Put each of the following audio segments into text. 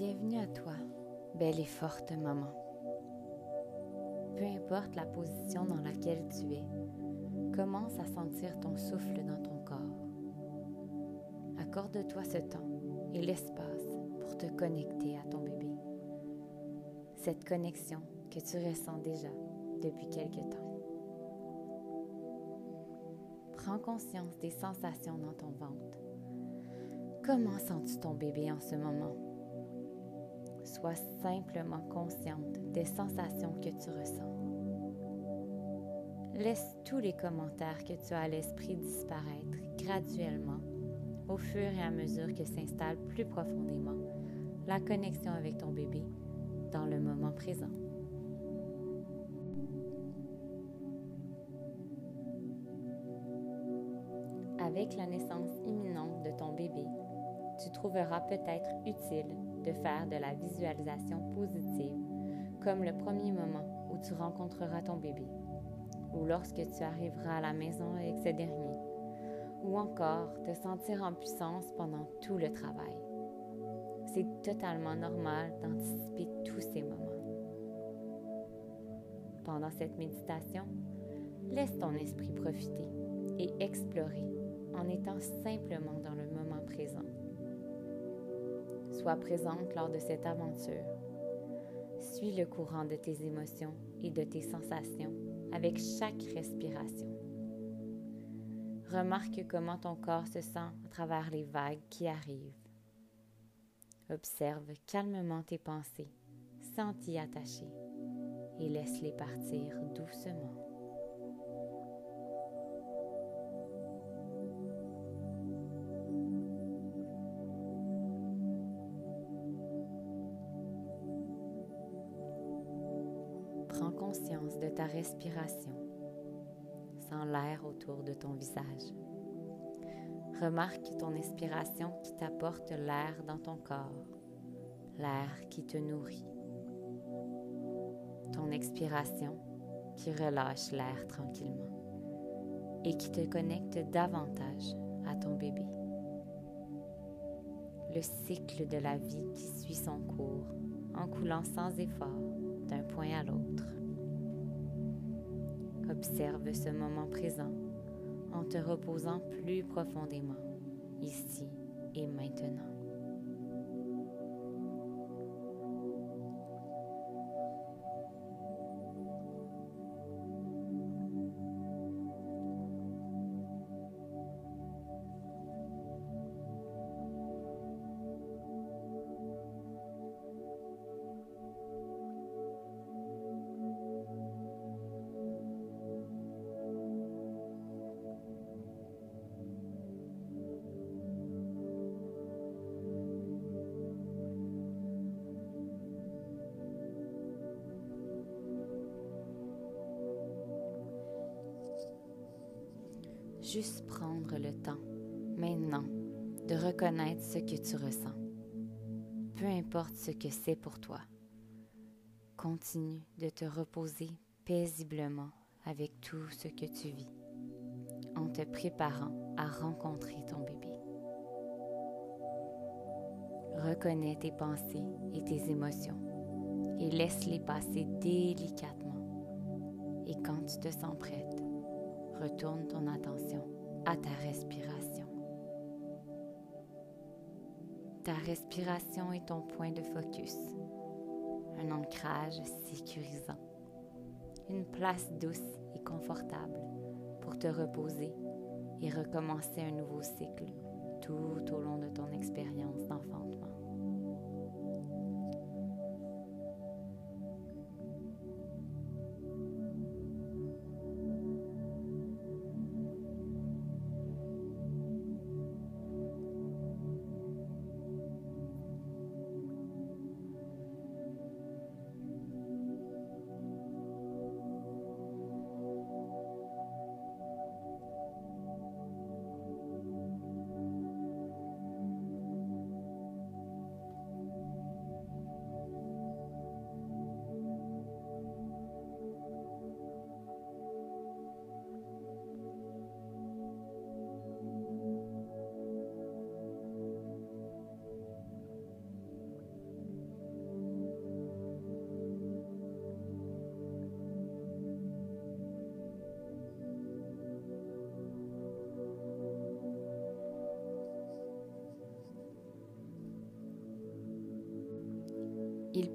Bienvenue à toi, belle et forte maman. Peu importe la position dans laquelle tu es, commence à sentir ton souffle dans ton corps. Accorde-toi ce temps et l'espace pour te connecter à ton bébé. Cette connexion que tu ressens déjà depuis quelque temps. Prends conscience des sensations dans ton ventre. Comment sens-tu ton bébé en ce moment? Sois simplement consciente des sensations que tu ressens. Laisse tous les commentaires que tu as à l'esprit disparaître graduellement au fur et à mesure que s'installe plus profondément la connexion avec ton bébé dans le moment présent. Avec la naissance imminente de ton bébé, tu trouveras peut-être utile de faire de la visualisation positive comme le premier moment où tu rencontreras ton bébé ou lorsque tu arriveras à la maison avec ce dernier ou encore te sentir en puissance pendant tout le travail. C'est totalement normal d'anticiper tous ces moments. Pendant cette méditation, laisse ton esprit profiter et explorer en étant simplement dans le moment présent. Sois présente lors de cette aventure. Suis le courant de tes émotions et de tes sensations avec chaque respiration. Remarque comment ton corps se sent à travers les vagues qui arrivent. Observe calmement tes pensées sans t'y attacher et laisse-les partir doucement. Conscience de ta respiration l'air autour de ton visage. Remarque ton expiration qui t'apporte l'air dans ton corps, l'air qui te nourrit. Ton expiration qui relâche l'air tranquillement et qui te connecte davantage à ton bébé. Le cycle de la vie qui suit son cours en coulant sans effort d'un point à l'autre. Observe ce moment présent en te reposant plus profondément, ici et maintenant. Juste prendre le temps, maintenant, de reconnaître ce que tu ressens. Peu importe ce que c'est pour toi. Continue de te reposer paisiblement avec tout ce que tu vis, en te préparant à rencontrer ton bébé. Reconnais tes pensées et tes émotions et laisse-les passer délicatement. Et quand tu te sens prête, retourne ton attention à ta respiration. Ta respiration est ton point de focus, un ancrage sécurisant, une place douce et confortable pour te reposer et recommencer un nouveau cycle tout au long de ton expérience d'enfantement.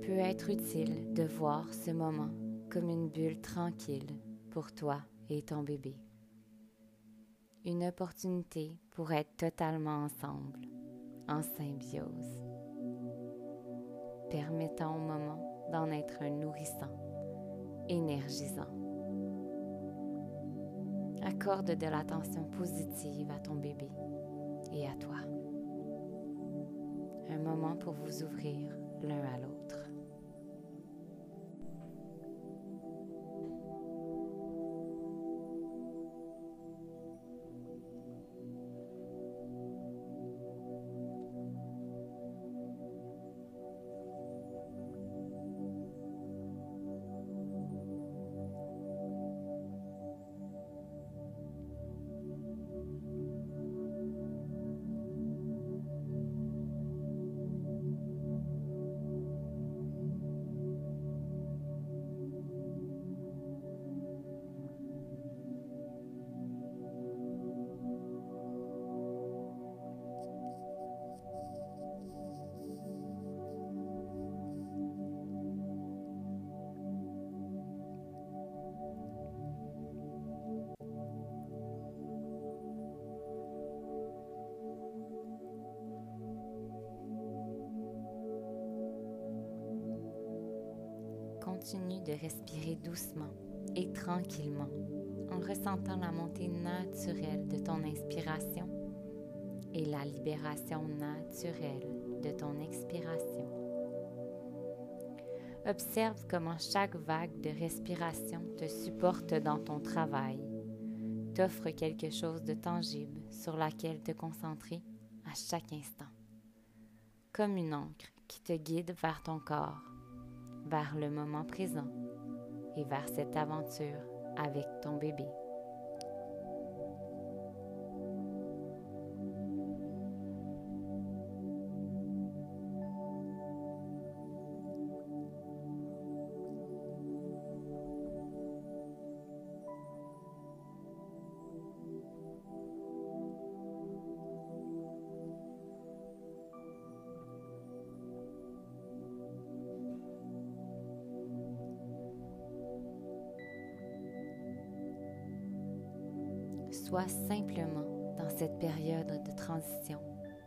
Peut être utile de voir ce moment comme une bulle tranquille pour toi et ton bébé. Une opportunité pour être totalement ensemble, en symbiose. Permettant au moment d'en être un nourrissant, énergisant. Accorde de l'attention positive à ton bébé et à toi. Un moment pour vous ouvrir l'un à l'autre. Continue de respirer doucement et tranquillement en ressentant la montée naturelle de ton inspiration et la libération naturelle de ton expiration. Observe comment chaque vague de respiration te supporte dans ton travail, t'offre quelque chose de tangible sur laquelle te concentrer à chaque instant, comme une encre qui te guide vers ton corps vers le moment présent et vers cette aventure avec ton bébé. Sois simplement dans cette période de transition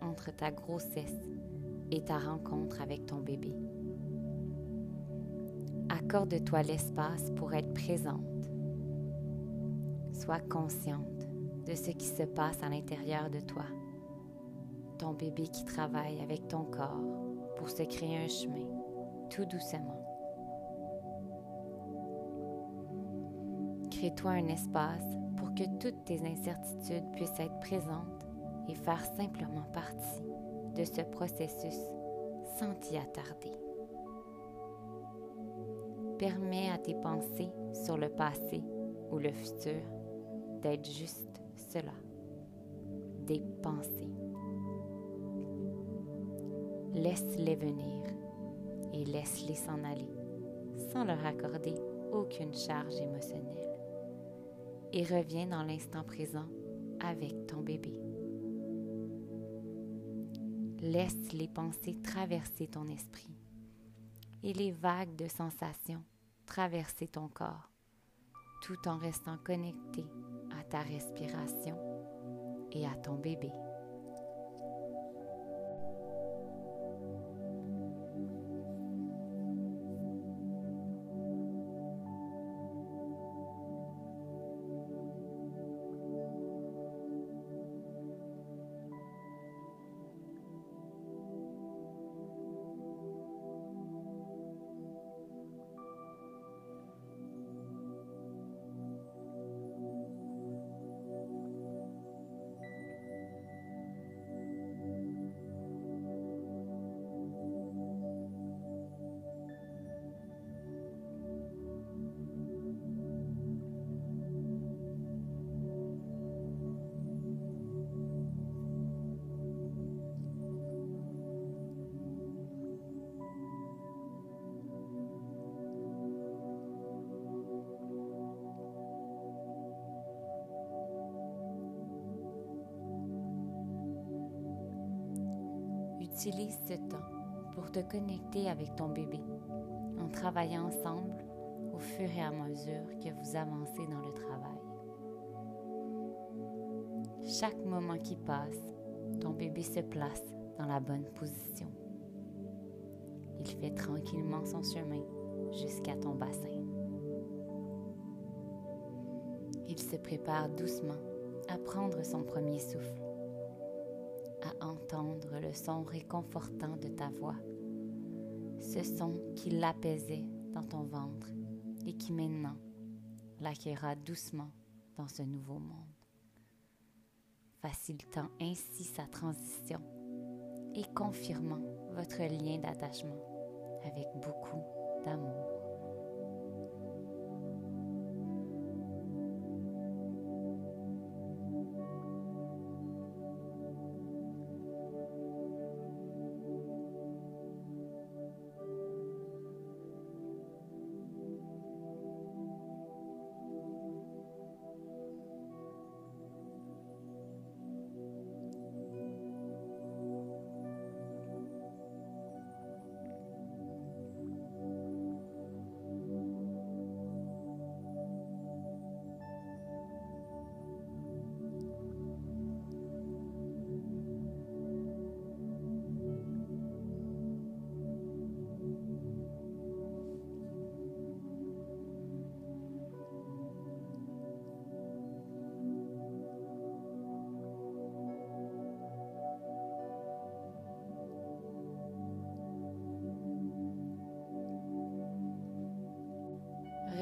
entre ta grossesse et ta rencontre avec ton bébé. Accorde-toi l'espace pour être présente. Sois consciente de ce qui se passe à l'intérieur de toi. Ton bébé qui travaille avec ton corps pour se créer un chemin tout doucement. Crée-toi un espace que toutes tes incertitudes puissent être présentes et faire simplement partie de ce processus sans t'y attarder. Permets à tes pensées sur le passé ou le futur d'être juste cela, des pensées. Laisse-les venir et laisse-les s'en aller sans leur accorder aucune charge émotionnelle et reviens dans l'instant présent avec ton bébé. Laisse les pensées traverser ton esprit et les vagues de sensations traverser ton corps, tout en restant connecté à ta respiration et à ton bébé. Utilise ce temps pour te connecter avec ton bébé en travaillant ensemble au fur et à mesure que vous avancez dans le travail. Chaque moment qui passe, ton bébé se place dans la bonne position. Il fait tranquillement son chemin jusqu'à ton bassin. Il se prépare doucement à prendre son premier souffle, le son réconfortant de ta voix, ce son qui l'apaisait dans ton ventre et qui maintenant l'accueillera doucement dans ce nouveau monde, facilitant ainsi sa transition et confirmant votre lien d'attachement avec beaucoup d'amour.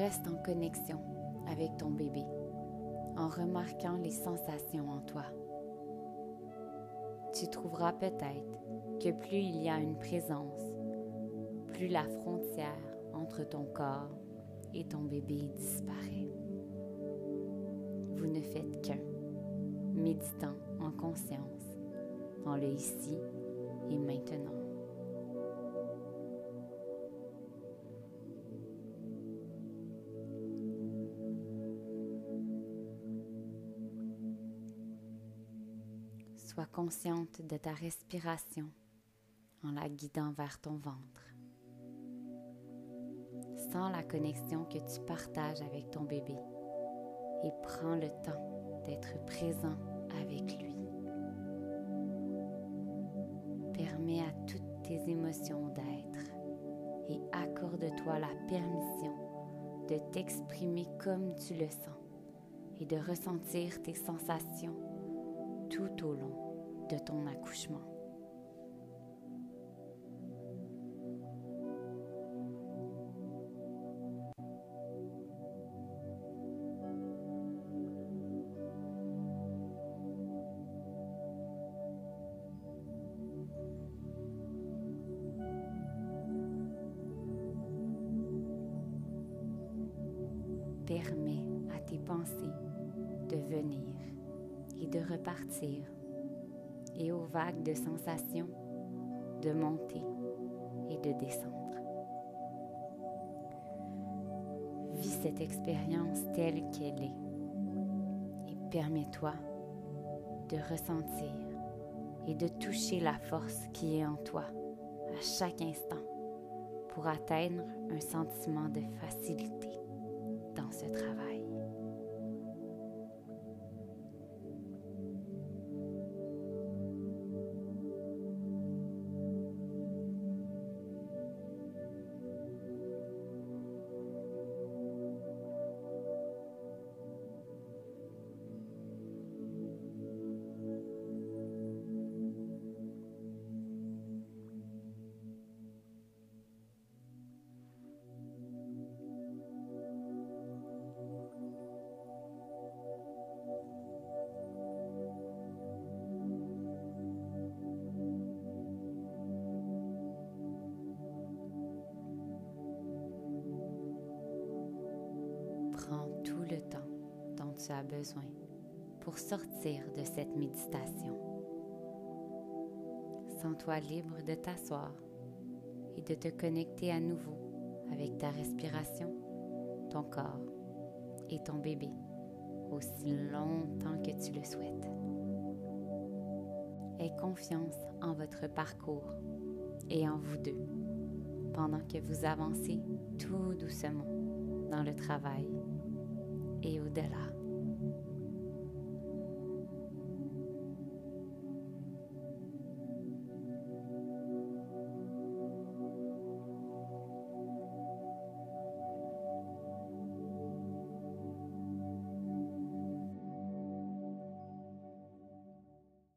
Reste en connexion avec ton bébé en remarquant les sensations en toi. Tu trouveras peut-être que plus il y a une présence, plus la frontière entre ton corps et ton bébé disparaît. Vous ne faites qu'un, méditant en conscience dans le ici et maintenant. Sois consciente de ta respiration en la guidant vers ton ventre. Sens la connexion que tu partages avec ton bébé et prends le temps d'être présent avec lui. Permets à toutes tes émotions d'être et accorde-toi la permission de t'exprimer comme tu le sens et de ressentir tes sensations tout au long de ton accouchement. Permets à tes pensées de venir et de repartir et aux vagues de sensations de monter et de descendre. Vis cette expérience telle qu'elle est et permets-toi de ressentir et de toucher la force qui est en toi à chaque instant pour atteindre un sentiment de facilité dans ce travail. Tu as besoin pour sortir de cette méditation. Sens-toi libre de t'asseoir et de te connecter à nouveau avec ta respiration, ton corps et ton bébé aussi longtemps que tu le souhaites. Aie confiance en votre parcours et en vous deux, pendant que vous avancez tout doucement dans le travail et au-delà.